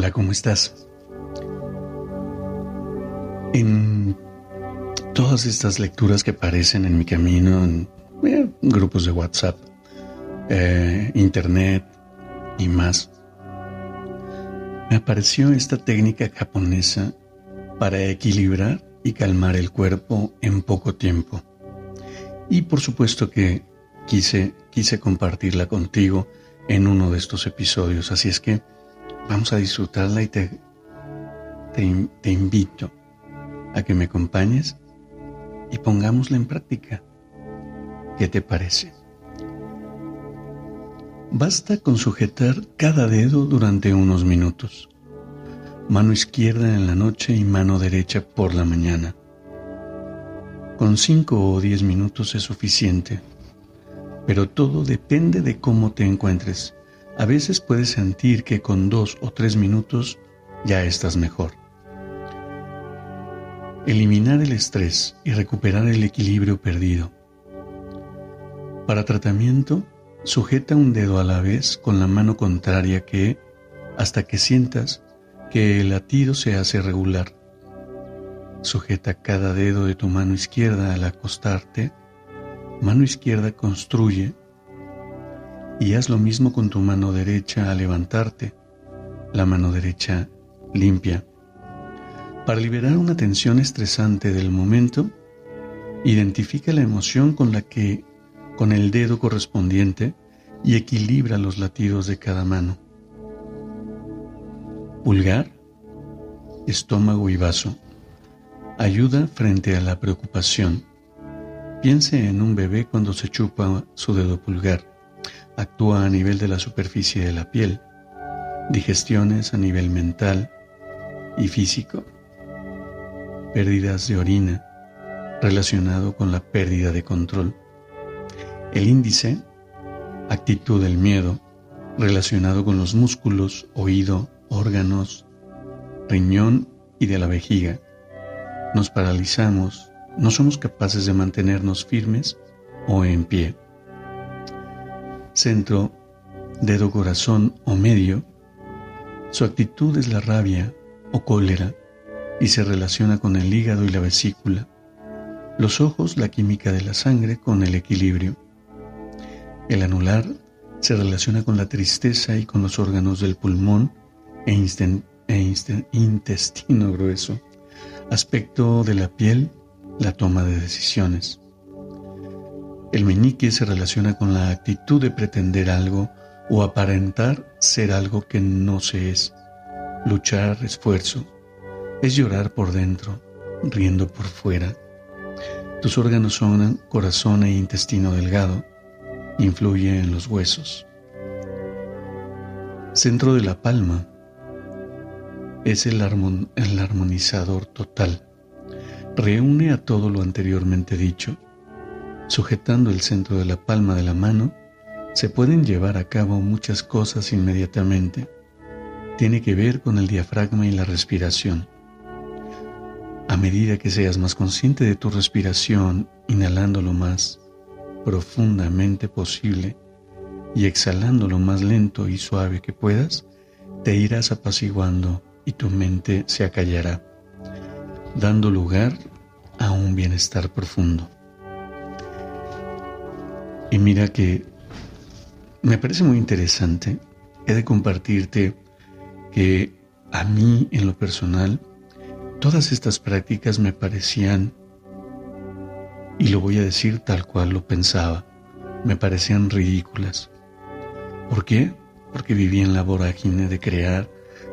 Hola, ¿cómo estás? En todas estas lecturas que aparecen en mi camino, en eh, grupos de WhatsApp, eh, Internet y más, me apareció esta técnica japonesa para equilibrar y calmar el cuerpo en poco tiempo. Y por supuesto que quise, quise compartirla contigo en uno de estos episodios, así es que Vamos a disfrutarla y te, invito a que me acompañes y pongámosla en práctica. ¿Qué te parece? Basta con sujetar cada dedo durante unos minutos. Mano izquierda en la noche y mano derecha por la mañana. Con cinco o diez minutos es suficiente, pero todo depende de cómo te encuentres a veces puedes sentir que con dos o tres minutos ya estás mejor. Eliminar el estrés y recuperar el equilibrio perdido. Para tratamiento, sujeta un dedo a la vez con la mano contraria que, hasta que sientas que el latido se hace regular. Sujeta cada dedo de tu mano izquierda al acostarte. Mano izquierda construye y haz lo mismo con tu mano derecha al levantarte, la mano derecha limpia. Para liberar una tensión estresante del momento, identifica la emoción con la que con el dedo correspondiente y equilibra los latidos de cada mano. Pulgar, estómago y vaso. Ayuda frente a la preocupación. Piense en un bebé cuando se chupa su dedo pulgar actúa a nivel de la superficie de la piel, digestiones a nivel mental y físico, pérdidas de orina relacionado con la pérdida de control. El índice, actitud del miedo relacionado con los músculos, oído, órganos, riñón y de la vejiga. Nos paralizamos, no somos capaces de mantenernos firmes o en pie centro, dedo corazón o medio, su actitud es la rabia o cólera y se relaciona con el hígado y la vesícula. Los ojos, la química de la sangre con el equilibrio. El anular se relaciona con la tristeza y con los órganos del pulmón e, e intestino grueso. Aspecto de la piel, la toma de decisiones. El meñique se relaciona con la actitud de pretender algo o aparentar ser algo que no se es. Luchar, esfuerzo, es llorar por dentro, riendo por fuera. Tus órganos son corazón e intestino delgado, influye en los huesos. Centro de la palma es el, el armonizador total. Reúne a todo lo anteriormente dicho Sujetando el centro de la palma de la mano, se pueden llevar a cabo muchas cosas inmediatamente. Tiene que ver con el diafragma y la respiración. A medida que seas más consciente de tu respiración, inhalando lo más profundamente posible y exhalando lo más lento y suave que puedas, te irás apaciguando y tu mente se acallará, dando lugar a un bienestar profundo. Mira que me parece muy interesante. He de compartirte que a mí en lo personal todas estas prácticas me parecían, y lo voy a decir tal cual lo pensaba, me parecían ridículas. ¿Por qué? Porque vivía en la vorágine de crear,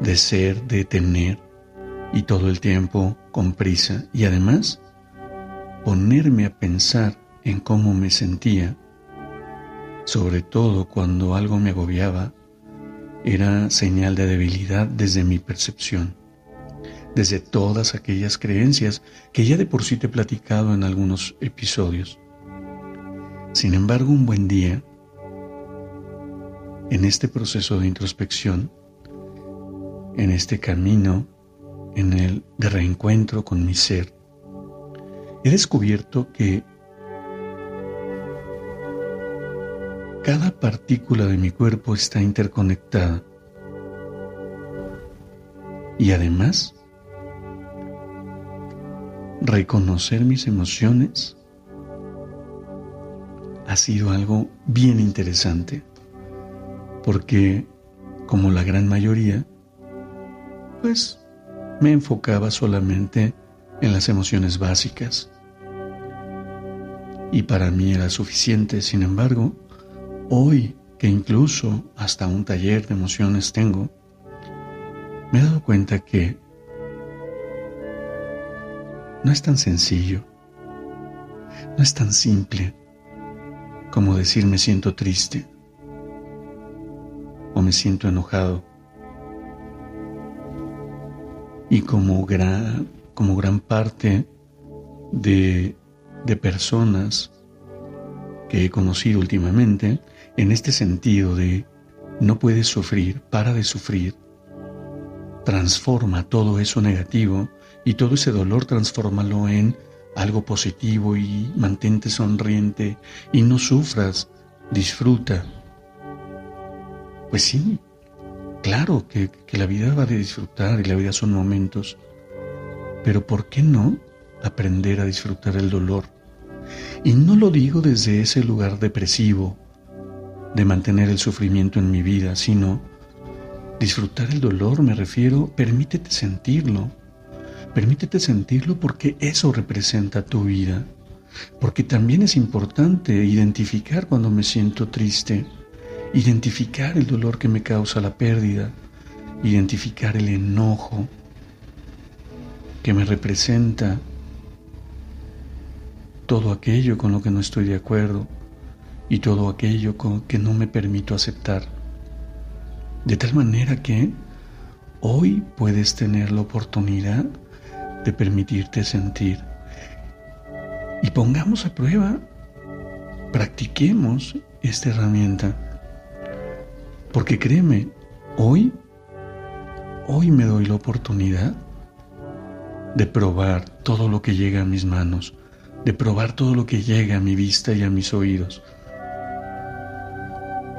de ser, de tener, y todo el tiempo con prisa. Y además, ponerme a pensar en cómo me sentía sobre todo cuando algo me agobiaba, era señal de debilidad desde mi percepción, desde todas aquellas creencias que ya de por sí te he platicado en algunos episodios. Sin embargo, un buen día, en este proceso de introspección, en este camino, en el de reencuentro con mi ser, he descubierto que cada partícula de mi cuerpo está interconectada. Y además, reconocer mis emociones ha sido algo bien interesante, porque como la gran mayoría, pues me enfocaba solamente en las emociones básicas. Y para mí era suficiente, sin embargo, hoy que incluso hasta un taller de emociones tengo, me he dado cuenta que no es tan sencillo, no es tan simple como decir me siento triste o me siento enojado. Y como gran, como gran parte de, de personas que he conocido últimamente, en este sentido de no puedes sufrir, para de sufrir, transforma todo eso negativo y todo ese dolor transfórmalo en algo positivo y mantente sonriente y no sufras, disfruta. Pues sí, claro que, que, la vida va de disfrutar y la vida son momentos, pero ¿por qué no aprender a disfrutar el dolor? Y no lo digo desde ese lugar depresivo de mantener el sufrimiento en mi vida, sino disfrutar el dolor, me refiero, permítete sentirlo, Permítete sentirlo porque eso representa tu vida. Porque también es importante identificar cuando me siento triste, identificar el dolor que me causa la pérdida, identificar el enojo que me representa todo aquello con lo que no estoy de acuerdo y todo aquello que no me permito aceptar. De tal manera que hoy puedes tener la oportunidad de permitirte sentir. Y pongamos a prueba, practiquemos esta herramienta. Porque créeme, hoy, hoy me doy la oportunidad de probar todo lo que llega a mis manos, de probar todo lo que llega a mi vista y a mis oídos.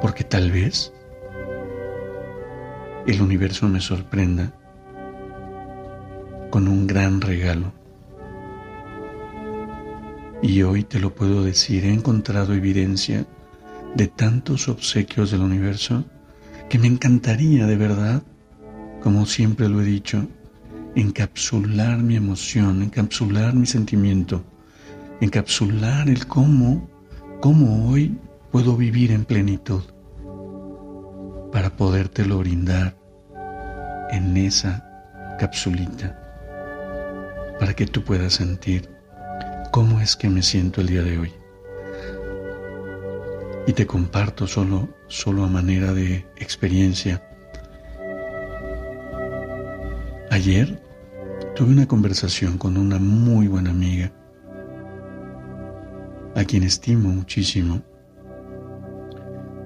Porque tal vez el universo me sorprenda con un gran regalo. Y hoy te lo puedo decir, he encontrado evidencia de tantos obsequios del universo que me encantaría de verdad, como siempre lo he dicho, encapsular mi emoción, encapsular mi sentimiento, encapsular el cómo, cómo hoy puedo vivir en plenitud para podértelo brindar en esa capsulita para que tú puedas sentir cómo es que me siento el día de hoy. Y te comparto solo, solo a manera de experiencia. Ayer tuve una conversación con una muy buena amiga, a quien estimo muchísimo,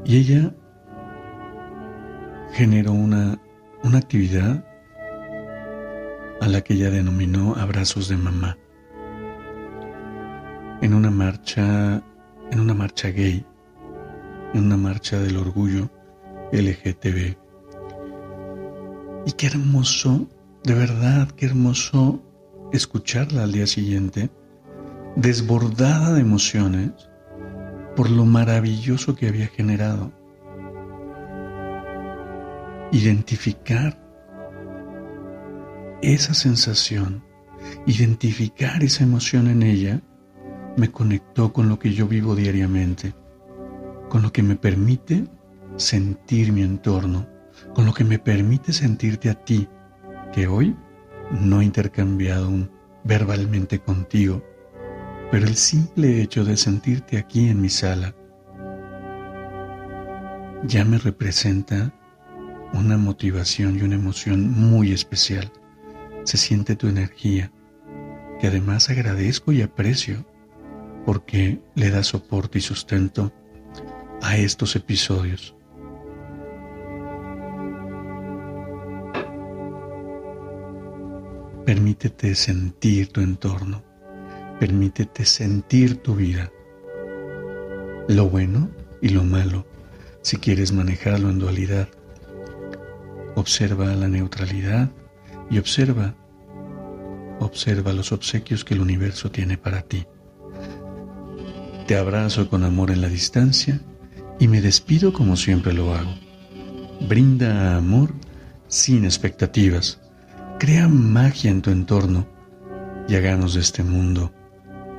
y ella generó una, una actividad a la que ella denominó abrazos de mamá. En una marcha, en una marcha gay, en una marcha del orgullo LGTB. Y qué hermoso, de verdad, qué hermoso escucharla al día siguiente, desbordada de emociones por lo maravilloso que había generado. Identificar esa sensación, identificar esa emoción en ella, me conectó con lo que yo vivo diariamente, con lo que me permite sentir mi entorno, con lo que me permite sentirte a ti, que hoy no he intercambiado verbalmente contigo, pero el simple hecho de sentirte aquí en mi sala, ya me representa una motivación y una emoción muy especial. Se siente tu energía, que además agradezco y aprecio porque le da soporte y sustento a estos episodios. Permítete sentir tu entorno, permítete sentir tu vida, lo bueno y lo malo, si quieres manejarlo en dualidad. Observa la neutralidad y observa, observa los obsequios que el universo tiene para ti. Te abrazo con amor en la distancia y me despido como siempre lo hago. Brinda amor sin expectativas. Crea magia en tu entorno y hagamos de este mundo